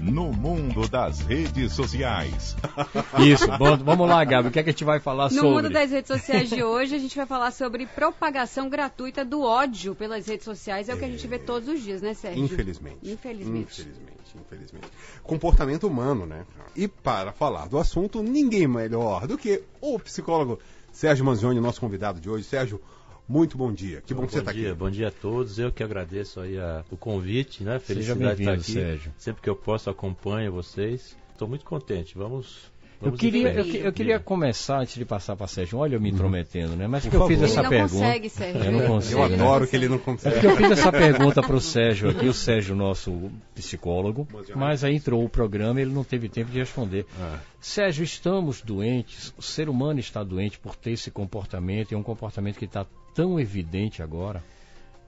no mundo das redes sociais. Isso, bom, vamos lá, Gabi, o que, é que a gente vai falar no sobre? No mundo das redes sociais de hoje, a gente vai falar sobre propagação gratuita do ódio pelas redes sociais. É, é... o que a gente vê todos os dias, né, Sérgio? Infelizmente. Infelizmente. Infelizmente, infelizmente. Comportamento humano, né? E para falar do assunto, ninguém melhor do que o psicólogo Sérgio Manzioni, nosso convidado de hoje. Sérgio, muito bom dia. Que bom, bom que você está aqui. Bom dia a todos. Eu que agradeço aí a, o convite, né? Felicidade de estar aqui. Sérgio. Sempre que eu posso acompanho vocês. Estou muito contente. Vamos eu queria, eu, eu, queria começar, antes de passar para Sérgio, olha eu me intrometendo, né? Mas que eu fiz ele essa não pergunta. Consegue, Sérgio. Eu não consigo. Eu adoro né? que ele não É consegue. porque eu fiz essa pergunta para o Sérgio aqui, o Sérgio, nosso psicólogo, mas aí entrou o programa e ele não teve tempo de responder. Ah. Sérgio, estamos doentes, o ser humano está doente por ter esse comportamento, e é um comportamento que está tão evidente agora.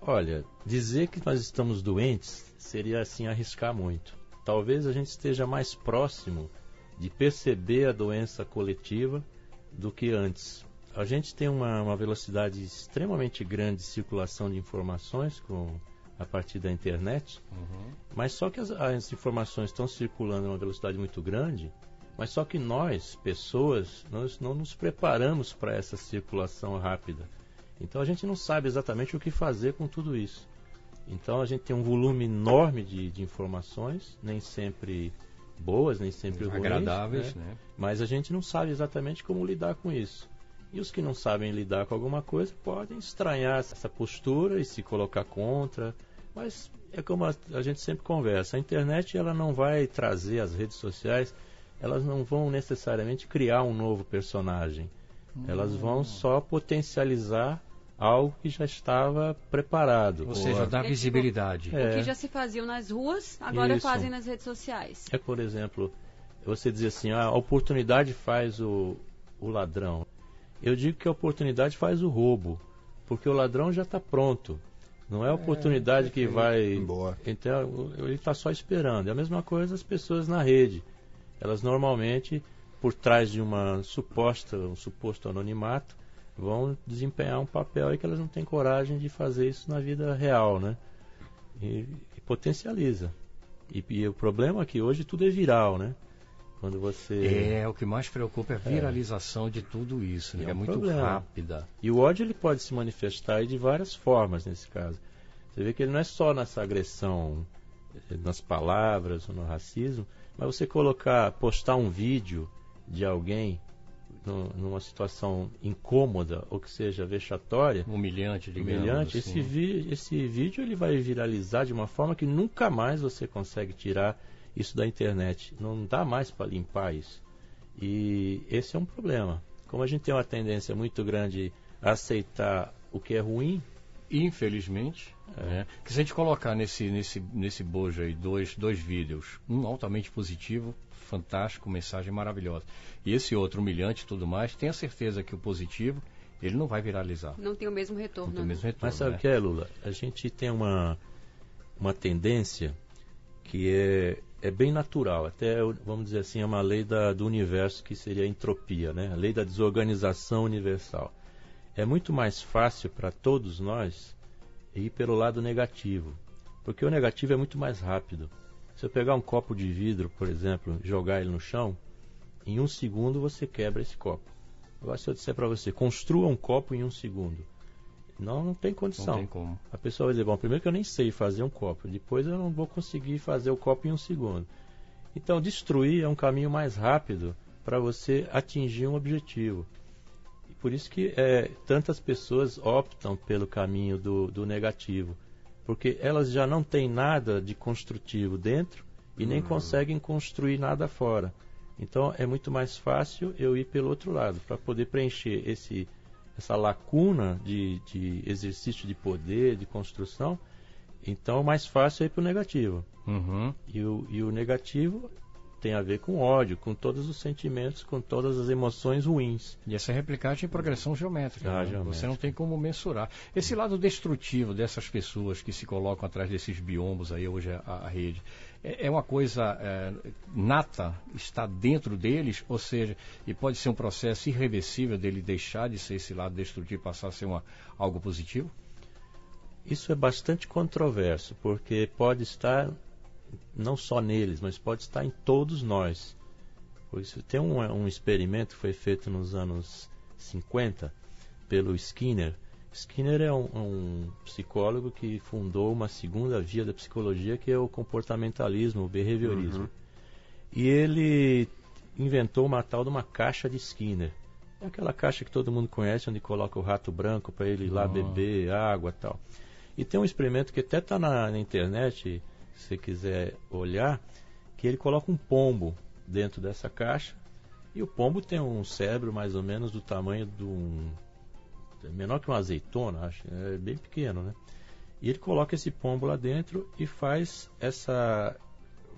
Olha, dizer que nós estamos doentes seria assim arriscar muito. Talvez a gente esteja mais próximo de perceber a doença coletiva do que antes. A gente tem uma, uma velocidade extremamente grande de circulação de informações com, a partir da internet, uhum. mas só que as, as informações estão circulando a uma velocidade muito grande, mas só que nós, pessoas, nós não nos preparamos para essa circulação rápida. Então a gente não sabe exatamente o que fazer com tudo isso. Então a gente tem um volume enorme de, de informações, nem sempre boas, nem sempre ruins, agradáveis, né? né? mas a gente não sabe exatamente como lidar com isso. E os que não sabem lidar com alguma coisa podem estranhar essa postura e se colocar contra, mas é como a, a gente sempre conversa, a internet ela não vai trazer as redes sociais, elas não vão necessariamente criar um novo personagem. Hum. Elas vão só potencializar algo que já estava preparado. Ou seja, dá visibilidade. É. O que já se faziam nas ruas, agora Isso. fazem nas redes sociais. É, por exemplo, você dizer assim, ah, a oportunidade faz o, o ladrão. Eu digo que a oportunidade faz o roubo, porque o ladrão já está pronto. Não é a oportunidade é, que vai. Embora. Então, ele está só esperando. É a mesma coisa as pessoas na rede. Elas normalmente, por trás de uma suposta, um suposto anonimato, vão desempenhar um papel aí que elas não têm coragem de fazer isso na vida real, né? E, e potencializa. E, e, o problema é que hoje tudo é viral, né? Quando você é o que mais preocupa é a viralização é. de tudo isso, né? é, é um muito problema. rápida. E o ódio ele pode se manifestar de várias formas nesse caso. Você vê que ele não é só nessa agressão eh, nas palavras ou no racismo, mas você colocar, postar um vídeo de alguém numa situação incômoda ou que seja vexatória, humilhante, digamos humilhante, assim. esse, vi, esse vídeo ele vai viralizar de uma forma que nunca mais você consegue tirar isso da internet. Não dá mais para limpar isso. E esse é um problema. Como a gente tem uma tendência muito grande a aceitar o que é ruim, infelizmente, é. que se a gente colocar nesse nesse nesse bojo aí dois dois vídeos, um altamente positivo, fantástico, mensagem maravilhosa. E esse outro humilhante e tudo mais, tenha certeza que o positivo, ele não vai viralizar. Não tem o mesmo retorno. Não tem o né? mesmo retorno. Mas sabe o né? que é, Lula? A gente tem uma, uma tendência que é, é bem natural, até, vamos dizer assim, é uma lei da, do universo que seria a entropia, né? a lei da desorganização universal. É muito mais fácil para todos nós ir pelo lado negativo, porque o negativo é muito mais rápido. Se eu pegar um copo de vidro, por exemplo, jogar ele no chão, em um segundo você quebra esse copo. Agora, se eu disser para você, construa um copo em um segundo, não, não tem condição. Não tem como. A pessoa vai dizer, bom, primeiro que eu nem sei fazer um copo, depois eu não vou conseguir fazer o copo em um segundo. Então, destruir é um caminho mais rápido para você atingir um objetivo. Por isso que é, tantas pessoas optam pelo caminho do, do negativo porque elas já não têm nada de construtivo dentro e nem Hum. conseguem construir nada fora. Então é muito mais fácil eu ir pelo outro lado, para poder preencher esse, essa lacuna de, de exercício de poder, de construção. Então é mais fácil é ir para o negativo. Uhum. E o, e o negativo tem a ver com ódio, com todos os sentimentos, com todas as emoções ruins. E essa replicagem em progressão geométrica. Ah, né? geométrica. Você não tem como mensurar. Esse lado destrutivo dessas pessoas que se colocam atrás desses biombos aí hoje a, a rede, é, é uma coisa é, nata, está dentro deles, ou seja, e pode ser um processo irreversível dele deixar de ser esse lado destrutivo e passar a ser uma, algo positivo? Isso é bastante controverso, porque pode estar não só neles, mas pode estar em todos nós. Por isso, tem um, um experimento que foi feito nos anos 50 pelo Skinner. Skinner é um, um, psicólogo que fundou uma segunda via da psicologia que é o comportamentalismo, o behaviorismo. Uhum. E ele inventou uma tal de uma caixa de Skinner. É aquela caixa que todo mundo conhece, onde coloca o rato branco para ele ir lá oh. beber água tal. E tem um experimento que até está na, na, internet, você quiser olhar, que ele coloca um pombo dentro dessa caixa e o pombo tem um cérebro mais ou menos do tamanho de um. É menor que uma azeitona, acho. É bem pequeno, né? E ele coloca esse pombo lá dentro e faz essa.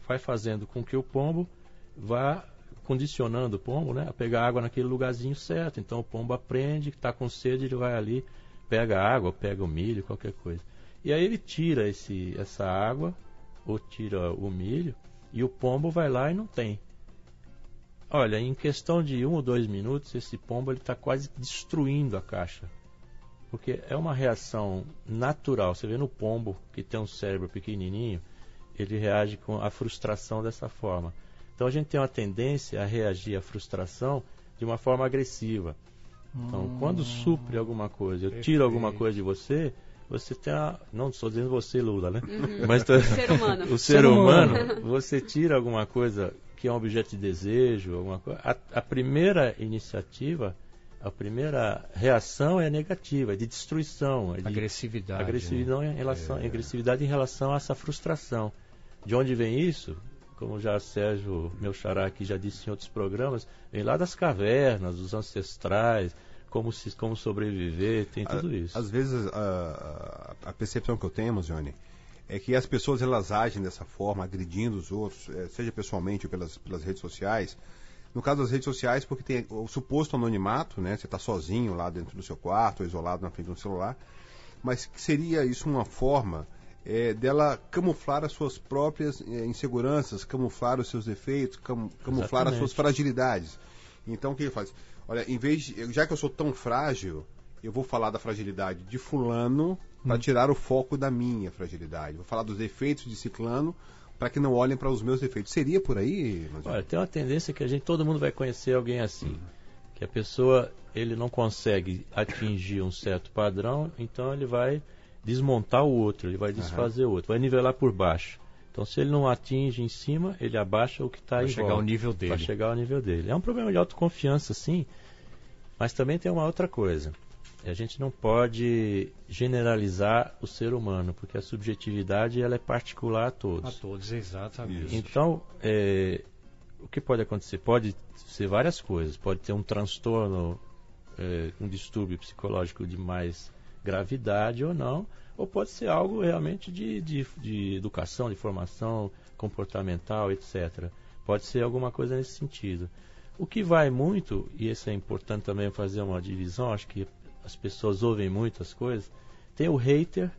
Vai fazendo com que o pombo vá condicionando o pombo né, a pegar água naquele lugarzinho certo. Então o pombo aprende que está com sede, ele vai ali, pega água, pega o milho, qualquer coisa. E aí ele tira esse, essa água, ou tira o milho, e o pombo vai lá e não tem. Olha, em questão de um ou dois minutos, esse pombo está quase destruindo a caixa. Porque é uma reação natural. Você vê no pombo, que tem um cérebro pequenininho, ele reage com a frustração dessa forma. Então a gente tem uma tendência a reagir à frustração de uma forma agressiva. Então, hum, quando supre alguma coisa, eu tiro alguma coisa de você, você tem a. Não estou dizendo você, Lula, né? Uhum. Mas o ser humano. O ser, ser humano, humano, você tira alguma coisa que é um objeto de desejo, alguma coisa. A, a, primeira iniciativa, a primeira reação é negativa, é de destruição. É de agressividade. Agressividade, né? em relação, é. agressividade em relação a essa frustração. De onde vem isso? Como já Sérgio, meu xará aqui, já disse em outros programas, vem lá das cavernas, dos ancestrais, como, se, como sobreviver, tem tudo isso. Às vezes, a, a percepção que eu tenho, Johnny, é que as pessoas elas agem dessa forma, agredindo os outros, é, seja pessoalmente ou pelas, pelas redes sociais. No caso das redes sociais, porque tem o suposto anonimato, né? Você está sozinho lá dentro do seu quarto, isolado na frente do celular. Mas seria isso uma forma é, dela camuflar as suas próprias é, inseguranças, camuflar os seus defeitos, cam, camuflar Exatamente. as suas fragilidades. Então o que ele faz? Olha, em vez de, já que eu sou tão frágil, eu vou falar da fragilidade de fulano para hum. tirar o foco da minha fragilidade. Vou falar dos defeitos de ciclano para que não olhem para os meus defeitos. Seria por aí? Olha, tem uma tendência que a gente, todo mundo vai conhecer alguém assim. Que a pessoa, ele não consegue atingir um certo padrão, então ele vai desmontar o outro, ele vai desfazer uhum. o outro, vai nivelar por baixo. Então, se ele não atinge em cima, ele abaixa o que está em chegar volta, ao nível dele. Para chegar ao nível dele. É um problema de autoconfiança, sim, mas também tem uma outra coisa. A gente não pode generalizar o ser humano, porque a subjetividade ela é particular a todos. A todos, exatamente. Então, é, o que pode acontecer? Pode ser várias coisas. Pode ter um transtorno, é, um distúrbio psicológico de mais gravidade ou não, ou pode ser algo realmente de, de, de educação, de formação comportamental, etc. Pode ser alguma coisa nesse sentido. O que vai muito, e isso é importante também fazer uma divisão, acho que as pessoas ouvem muitas coisas. Tem o hater,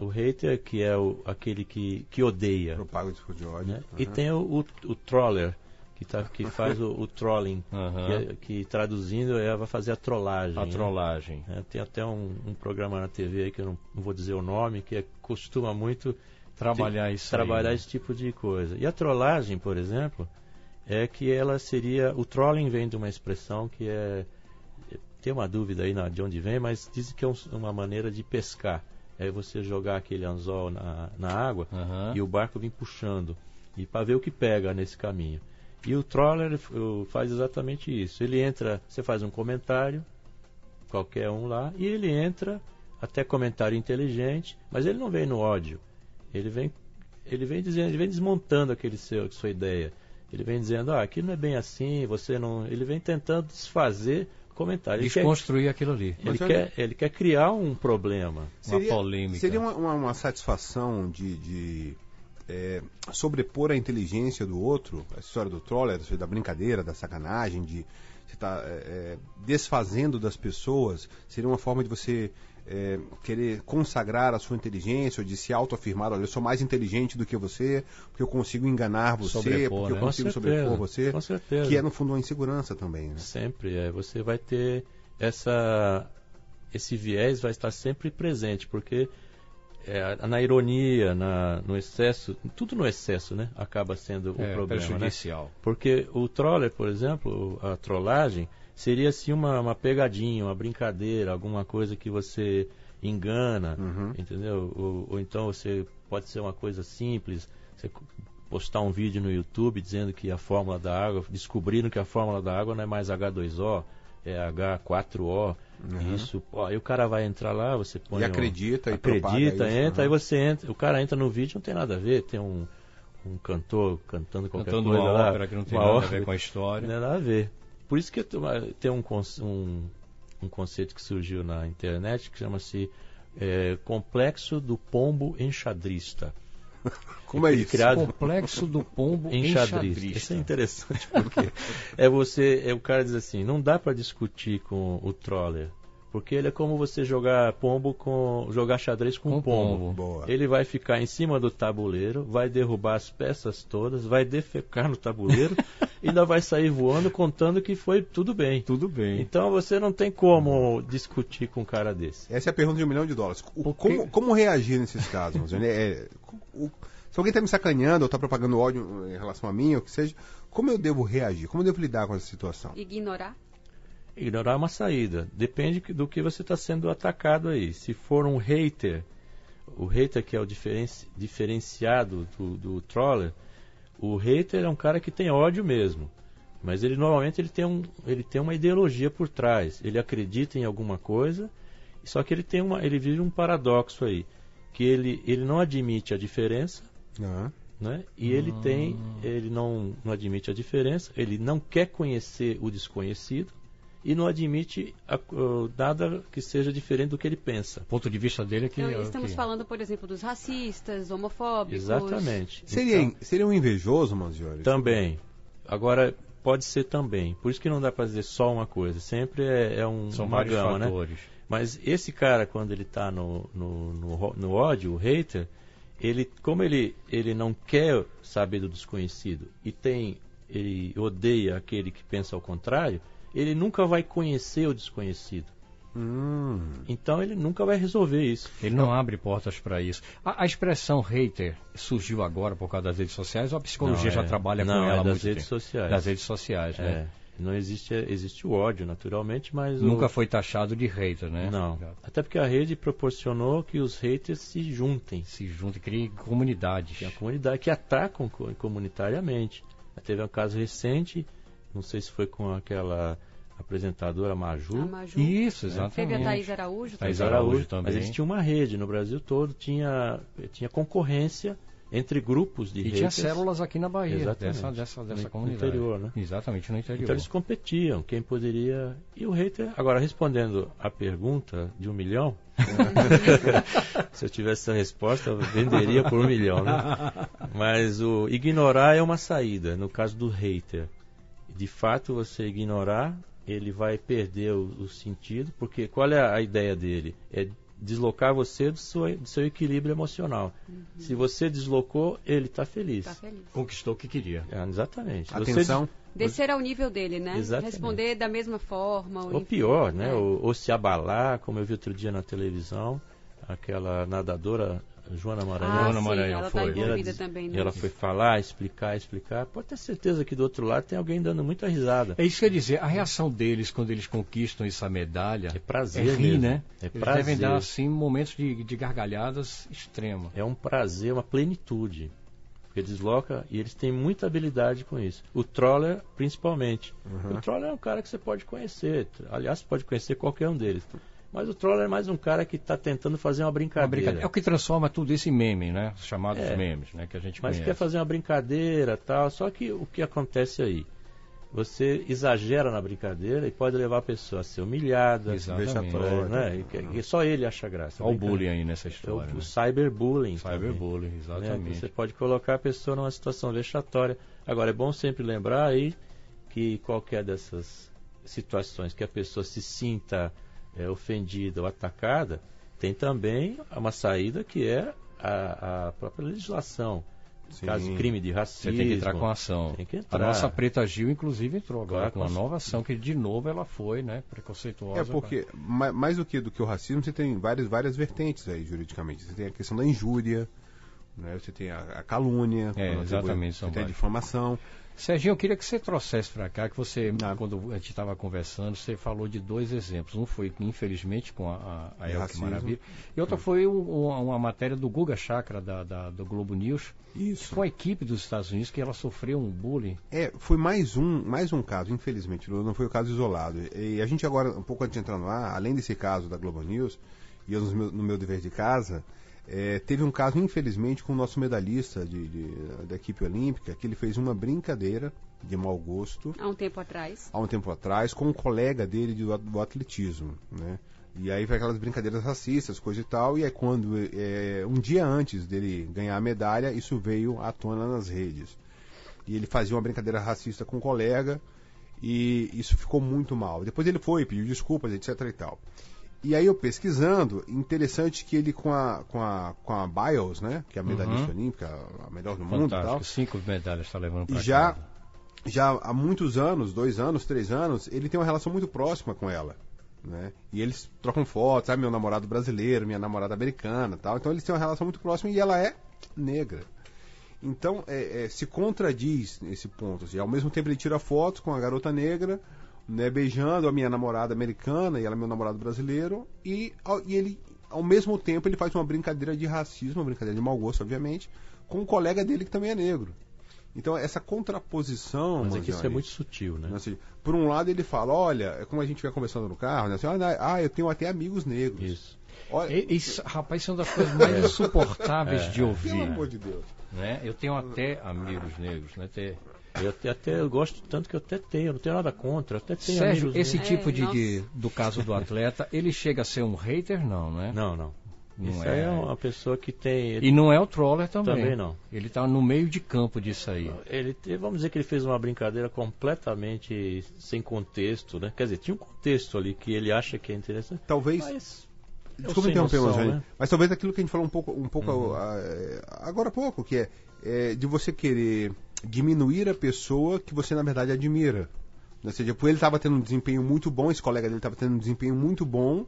o hater que é o, aquele que, que odeia. Propaga o de ódio. Né? Uhum. E tem o, o, o, troller, que, tá, que faz o, o trolling, uhum. que, é, que, traduzindo é, vai fazer a trollagem. A né? trollagem. É, tem até um, um, programa na TV aí que eu não, não, vou dizer o nome, que é, costuma muito trabalhar, isso trabalhar aí, esse tipo de coisa. E a trollagem, por exemplo, é que ela seria. O trolling vem de uma expressão que é tem uma dúvida aí na, de onde vem, mas dizem que é um, uma maneira de pescar. É você jogar aquele anzol na, na água uhum. e o barco vem puxando. E para ver o que pega nesse caminho. E o troller faz exatamente isso. Ele entra, você faz um comentário, qualquer um lá, e ele entra, até comentário inteligente, mas ele não vem no ódio. Ele vem, ele vem dizendo, ele vem desmontando aquele seu, sua ideia. Ele vem dizendo, ah, aqui não é bem assim, você não. Ele vem tentando desfazer comentário. Ele Desconstruir quer, aquilo ali. Ele quer, ele quer criar um problema, seria, uma polêmica. Seria uma, uma, uma satisfação de, de é, sobrepor a inteligência do outro, a história do troller, da brincadeira, da sacanagem, de você estar tá, é, é, desfazendo das pessoas, seria uma forma de você é, querer consagrar a sua inteligência, ou de se autoafirmar, olha, eu sou mais inteligente do que você, porque eu consigo enganar você, sobrepor, porque né? eu consigo sobrepor você, com certeza. que é no fundo uma insegurança também. Né? Sempre, é. Você vai ter essa esse viés vai estar sempre presente, porque é, na ironia, na, no excesso, tudo no excesso, né? Acaba sendo o É, problema, né? prejudicial. Porque o troller, por exemplo, a trollagem, seria assim uma, uma pegadinha, uma brincadeira, alguma coisa que você engana, Uhum. entendeu? Ou, ou então você pode ser uma coisa simples, você postar um vídeo no YouTube dizendo que a fórmula da água, descobriram que a fórmula da água não é mais H2O, é H4O. Uhum. Isso, pô, aí o cara vai entrar lá, você põe E o- acredita e propaga acredita, isso, entra, aí você entra, o cara entra no vídeo, não tem nada a ver, tem um, um cantor cantando qualquer Cantando coisa uma lá, ópera que não tem uma nada a ópera, ver com a história. não tem nada a ver. Por isso que tem um, um, um conceito que surgiu na internet que chama-se é, complexo do pombo enxadrista. Como é isso? criado- Complexo do pombo Enxadrista. enxadrista. Isso é interessante porque é você, é o cara diz assim, não dá para discutir com o troller, porque ele é como você jogar pombo com jogar xadrez com, Com pombo. pombo. Ele vai ficar em cima do tabuleiro, vai derrubar as peças todas, vai defecar no tabuleiro e ainda vai sair voando contando que foi tudo bem. Tudo bem. Então você não tem como discutir com um cara desse. Essa é a pergunta de um milhão de dólares. O- como, como reagir nesses casos? Manzoni? É, o- se alguém está me sacaneando ou está propagando ódio em relação a mim, ou o que seja, como eu devo reagir? Como eu devo lidar com essa situação? Ignorar? Ignorar é uma saída. Depende do que você está sendo atacado aí. Se for um hater, o hater que é o diferenci- diferenciado do, do troller, o hater é um cara que tem ódio mesmo. Mas ele normalmente ele tem, um, ele tem uma ideologia por trás. Ele acredita em alguma coisa, só que ele tem uma, ele vive um paradoxo aí, que ele, ele não admite a diferença, Ah, né? E ele tem, ele não, não admite a diferença, ele não quer conhecer o desconhecido e não admite a- o- nada que seja diferente do que ele pensa. O ponto de vista dele é que. Então, é o estamos que- falando, por exemplo, dos racistas, homofóbicos. Exatamente. seria, Então, seria um invejoso, Manziori? também. Agora pode ser também. Por isso que não dá para dizer só uma coisa. Sempre é, é um São uma vários gama, né? fatores. Mas esse cara, quando ele está no, no, no, no ódio, o hater, ele, como ele, ele não quer saber do desconhecido e tem, ele odeia aquele que pensa ao contrário, ele nunca vai conhecer o desconhecido. Hum, Então ele nunca vai resolver isso. Ele não abre portas para isso. A, a expressão hater surgiu agora por causa das redes sociais ou a psicologia Não, já é- trabalha não, com é ela há das muito redes tempo? sociais. Das redes sociais, né? É, não existe, existe o ódio, naturalmente, mas o- Nunca foi taxado de hater, né? Não. Até porque a rede proporcionou que os haters se juntem. Se junta e cria comunidades. Tem a comunidade que atacam co- comunitariamente. Teve um caso recente, não sei se foi com aquela apresentadora Maju. A Maju. Isso, Teve exatamente. a Thaís Araújo. Thaís também. Araújo Mas também. eles tinham uma rede no Brasil todo, tinha, tinha concorrência entre grupos de E tinha haters. células aqui na Bahia, Exatamente. dessa, dessa, dessa No comunidade. interior, né? Exatamente, no interior. Então eles competiam, quem poderia. E o hater. Agora, respondendo a pergunta de um milhão, se eu tivesse essa resposta, eu venderia por um milhão, né? Mas o ignorar é uma saída, no caso do hater. De fato, você ignorar, ele vai perder o, o sentido, porque qual é a ideia dele? É deslocar você do seu, do seu equilíbrio emocional. Se você deslocou, ele está feliz. Tá feliz. Conquistou o que queria. É, exatamente. Você atenção. Descer ao nível dele, né? Exatamente. Responder da mesma forma. Ou enfim. pior, né? É. Ou, ou se abalar, como eu vi outro dia na televisão, aquela nadadora Joana Maranhão. Ah, Joana Maranhão ela foi. tá E ela também, né? ela foi falar, explicar, explicar. Pode ter certeza que do outro lado tem alguém dando muita risada. É isso que eu ia dizer, a reação deles quando eles conquistam essa medalha É prazer é rir, mesmo. né? É eles prazer. devem dar assim momentos de, de gargalhadas extrema. É um prazer, uma plenitude. Porque desloca e eles têm muita habilidade com isso. O troller, principalmente. O troller é um cara que você pode conhecer. Aliás, você pode conhecer qualquer um deles. Mas o troller é mais um cara que está tentando fazer uma Uma brincadeira. brincadeira. É o que transforma tudo isso em meme, né? Os chamados É. memes, né? Que a gente Mas conhece. quer fazer uma brincadeira tal. Só que o que acontece aí? Você exagera na brincadeira e pode levar a pessoa a ser humilhada. Vexatória. Né? E que- e só ele acha graça. Olha o Brincadeira. bullying aí nessa É o, história. o né? cyberbullying. Cyberbullying, né? exatamente. Você pode colocar a pessoa numa situação vexatória. Agora, é bom sempre lembrar aí que qualquer dessas situações que a pessoa se sinta é, ofendida ou atacada, tem também uma saída que é a, a própria legislação. Sim. caso de crime de racismo. Você tem que entrar com a ação. Tem que entrar. A nossa Preta Gil, inclusive, entrou agora Claro, com uma nova ação, que de novo ela foi, né, preconceituosa. É porque, ma- mais do que, do que o racismo, você tem várias, várias vertentes aí, juridicamente. Você tem a questão da injúria, né? você tem a, a calúnia, É, exatamente, você tem a difamação. Serginho, eu queria que você trouxesse para cá, que você, Ah. quando a gente estava conversando, você falou de dois exemplos. Um foi, infelizmente, com a, a, a De Elke. Maravilha. E outra foi um- uma, uma matéria do Guga Chakra, da, da- do Globo News, Isso. com a equipe dos Estados Unidos, que ela sofreu um bullying. É, foi mais um, mais um caso, infelizmente, não foi o caso isolado. E a gente agora, um pouco antes de entrar no ar, além desse caso da Globo News, e eu no meu, no meu dever de casa, é, teve um caso, infelizmente, com o nosso medalhista de, de- da equipe olímpica, que ele fez uma brincadeira de mau gosto Há um tempo atrás. há um tempo atrás com um colega dele do, do atletismo, né? E aí foi aquelas brincadeiras racistas, coisa e tal, e é quando, é, um dia antes dele ganhar a medalha, isso veio à tona nas redes. E ele fazia uma brincadeira racista com um colega, e isso ficou muito mal. Depois ele foi, pediu desculpas, etc e tal. E aí eu pesquisando, interessante que ele com a, com a, com a Biles, né, que é a medalhista olímpica, a melhor do mundo e tal, Fantástico. Cinco medalhas está levando para e já, casa. já há muitos anos, dois anos, três anos, ele tem uma relação muito próxima com ela. Né? E eles trocam fotos, ah, meu namorado brasileiro, minha namorada americana tal. Então eles têm uma relação muito próxima e ela é negra. Então é, é, se contradiz nesse ponto. Assim, ao mesmo tempo ele tira fotos com a garota negra, né, beijando a minha namorada americana e ela é meu namorado brasileiro, e, ao- e ele, ao mesmo tempo, ele faz uma brincadeira de racismo, uma brincadeira de mau gosto, obviamente, com um colega dele que também é negro. Então essa contraposição. Mas é que isso é muito sutil, né? né, assim, por um lado ele fala, olha, é como a gente vai conversando no carro, né, assim, ah, ah, eu tenho até amigos negros. Isso. Olha, E- Isso, rapaz, isso é uma das coisas mais insuportáveis de pelo ouvir. amor de Deus. Né? Eu tenho até amigos negros, né? Ter... Eu até, até eu gosto tanto que eu até tenho, eu não tenho nada contra, eu até tenho Sérgio, amigos esse negros. tipo É, de, de- do caso do atleta, ele chega a ser um hater, não, né? Não, não. Não Isso é. é uma pessoa que tem. E não é o troller também. Também não. Ele está no meio de campo disso aí. Ele, vamos dizer que ele fez uma brincadeira completamente sem contexto, né? Quer dizer, tinha um contexto ali que ele acha que é interessante, Talvez. mas Desculpa interromper, noção, Manzioni, né? mas talvez aquilo que a gente falou um pouco, um pouco Uhum. ah, eh, agora há pouco, que é, é de você querer diminuir a pessoa que você na verdade admira. Ou seja, por ele estava tendo um desempenho muito bom, esse colega dele estava tendo um desempenho muito bom,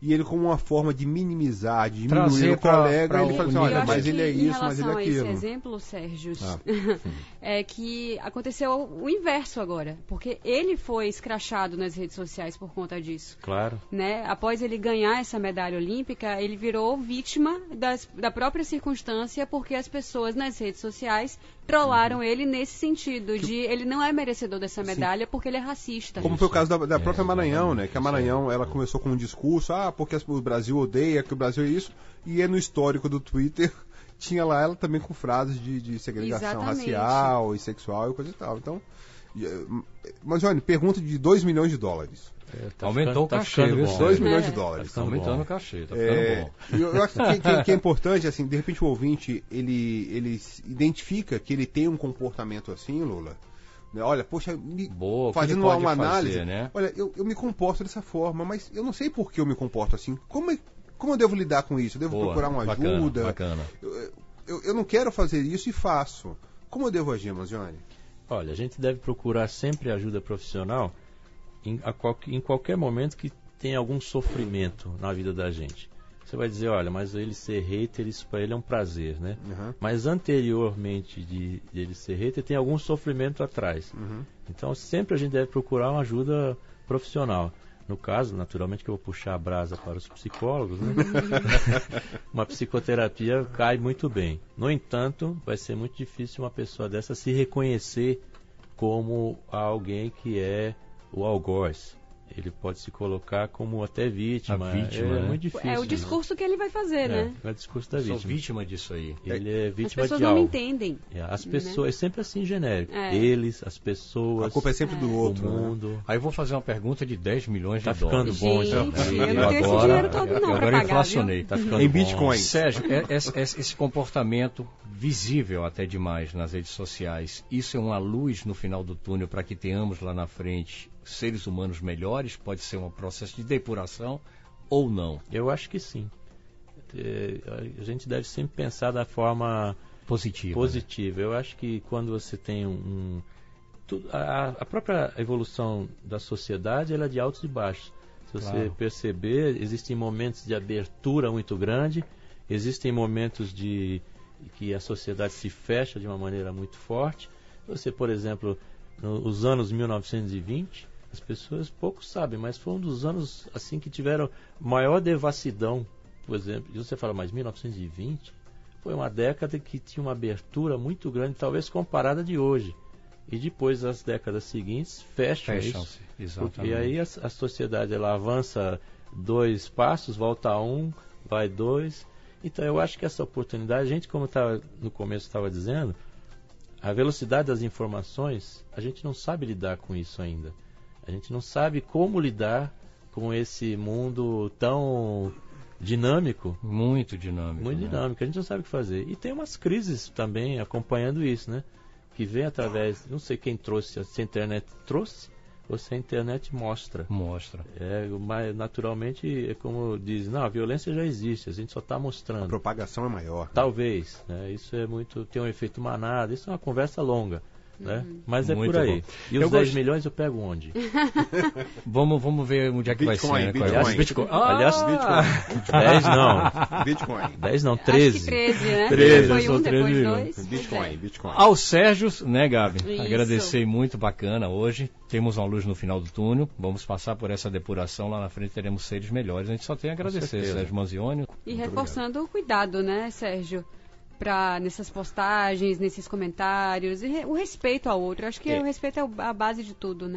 e ele como uma forma de minimizar, de diminuir Trazer o pra- colega, pra ele o fala assim, olha, mas ele é isso, mas ele é relação a esse aquilo. exemplo, Sérgio, Ah. é que aconteceu o inverso agora, porque ele foi escrachado nas redes sociais por conta disso. claro. Né? Após ele ganhar essa medalha olímpica, ele virou vítima das- da própria circunstância, porque as pessoas nas redes sociais trollaram ele nesse sentido, de ele não é merecedor dessa medalha porque ele é racista. Como foi o caso da, da É, própria Maranhão, né? Que a. Maranhão, ela começou com um discurso, ah, porque o Brasil odeia, que o Brasil é isso, e é no histórico do Twitter, tinha lá ela também com frases de, de segregação Exatamente. racial e sexual e coisa e tal. Então, eh, mas olha, pergunta de 2 milhões de dólares. É, tá Aumentou ficando- o tá cachê, ficando viu, bom. Sérgio? 2 É. milhões de Tá dólares. Está aumentando bom. o cachê, tá ficando É, bom. e eu acho que, que- que é importante, assim, de repente o ouvinte, ele, ele identifica que ele tem um comportamento assim, Lula. né? Olha, poxa, me, Boa, fazendo uma, uma fazer, análise, né? olha, eu, eu me comporto dessa forma, mas eu não sei por que eu me comporto assim. Como, é- como eu devo lidar com isso? Eu devo Boa, procurar uma bacana, ajuda? Bacana. Eu, eu, eu não quero fazer isso e faço. Como eu devo agir, Manzioni? Olha, a gente deve procurar sempre ajuda profissional em, qual- em qualquer momento que tem algum sofrimento na vida da gente. Você vai dizer, olha, mas ele ser hater, isso para ele é um prazer, né? Uhum. Mas anteriormente de, de ele ser hater, tem algum sofrimento atrás. Uhum. Então sempre a gente deve procurar uma ajuda profissional. No caso, naturalmente que eu vou puxar a brasa para os psicólogos, né? uma psicoterapia cai muito bem. No entanto, vai ser muito difícil uma pessoa dessa se reconhecer como alguém que é o algoz. Ele pode se colocar como até vítima. A vítima, é né? muito difícil. É o discurso que ele vai fazer, né? né? É, é o discurso da Sou vítima. vítima disso aí. Ele é As vítima pessoas de não me algo. entendem. É, as pessoas, é sempre assim genérico. É. Eles, as pessoas, A culpa é sempre do o outro. né? mundo. Aí eu vou fazer uma pergunta de 10 milhões Tá de ficando dólares. bom, Gente, então. eu não tenho agora, esse dinheiro todo não agora pagar, inflacionei. Tá ficando Em bom. Bitcoin. Sérgio, é- é- esse comportamento visível até demais nas redes sociais, isso é uma luz no final do túnel para que tenhamos lá na frente seres humanos melhores? Pode ser um processo de depuração ou não? Eu acho que sim. É, a gente deve sempre pensar da forma positiva. Positiva. Né? Eu acho que quando você tem um, a, a, própria evolução da sociedade ela é de altos e baixos. Se você claro. perceber, existem momentos de abertura muito grande, existem momentos de que a sociedade se fecha de uma maneira muito forte. Você, por exemplo, nos anos 1920, as pessoas pouco sabem, mas foi um dos anos assim que tiveram maior devassidão, por exemplo. E você fala, mas 1920 foi uma década que tinha uma abertura muito grande, talvez comparada de hoje. E depois as décadas seguintes fecham, fecham isso. Exatamente. E aí a, a, sociedade ela avança dois passos, volta um, vai dois. Então eu acho que essa oportunidade, a gente como tava, no começo estava dizendo, a velocidade das informações, a gente não sabe lidar com isso ainda. A gente não sabe como lidar com esse mundo tão dinâmico. Muito dinâmico. Muito né? dinâmico. A gente não sabe o que fazer. E tem umas crises também acompanhando isso, né? Que vem através, não sei quem trouxe, se a internet trouxe ou se a internet mostra. Mostra. É, mas naturalmente é como diz, não, a violência já existe, a gente só está mostrando. A propagação é maior. Né? Talvez, né? Isso é muito, tem um efeito manada, isso é uma conversa longa. Né? Uhum. Mas é Muito por aí. Bom. E os eu 10 gosto... milhões eu pego onde? vamos, vamos ver onde é que Bitcoin, vai ser. Né? Bitcoin. Aliás, Bitcoin. Ah! Aliás, Bitcoin. 10 não. Bitcoin. 10 não, 13. Acho que 13, né? 13, Foi um, depois milhões. dois. Bitcoin, Bitcoin. Ao Sérgio, né, Gabi? Isso. Agradecer muito bacana hoje. Temos uma luz no final do túnel. Vamos passar por essa depuração. Lá na frente teremos seres melhores. A gente só tem a agradecer, Sérgio Manzioni. E reforçando obrigado. o cuidado, né, Sérgio? Pra, nessas postagens, nesses comentários, e re, o respeito ao outro. Acho que é. o respeito é a base de tudo, né?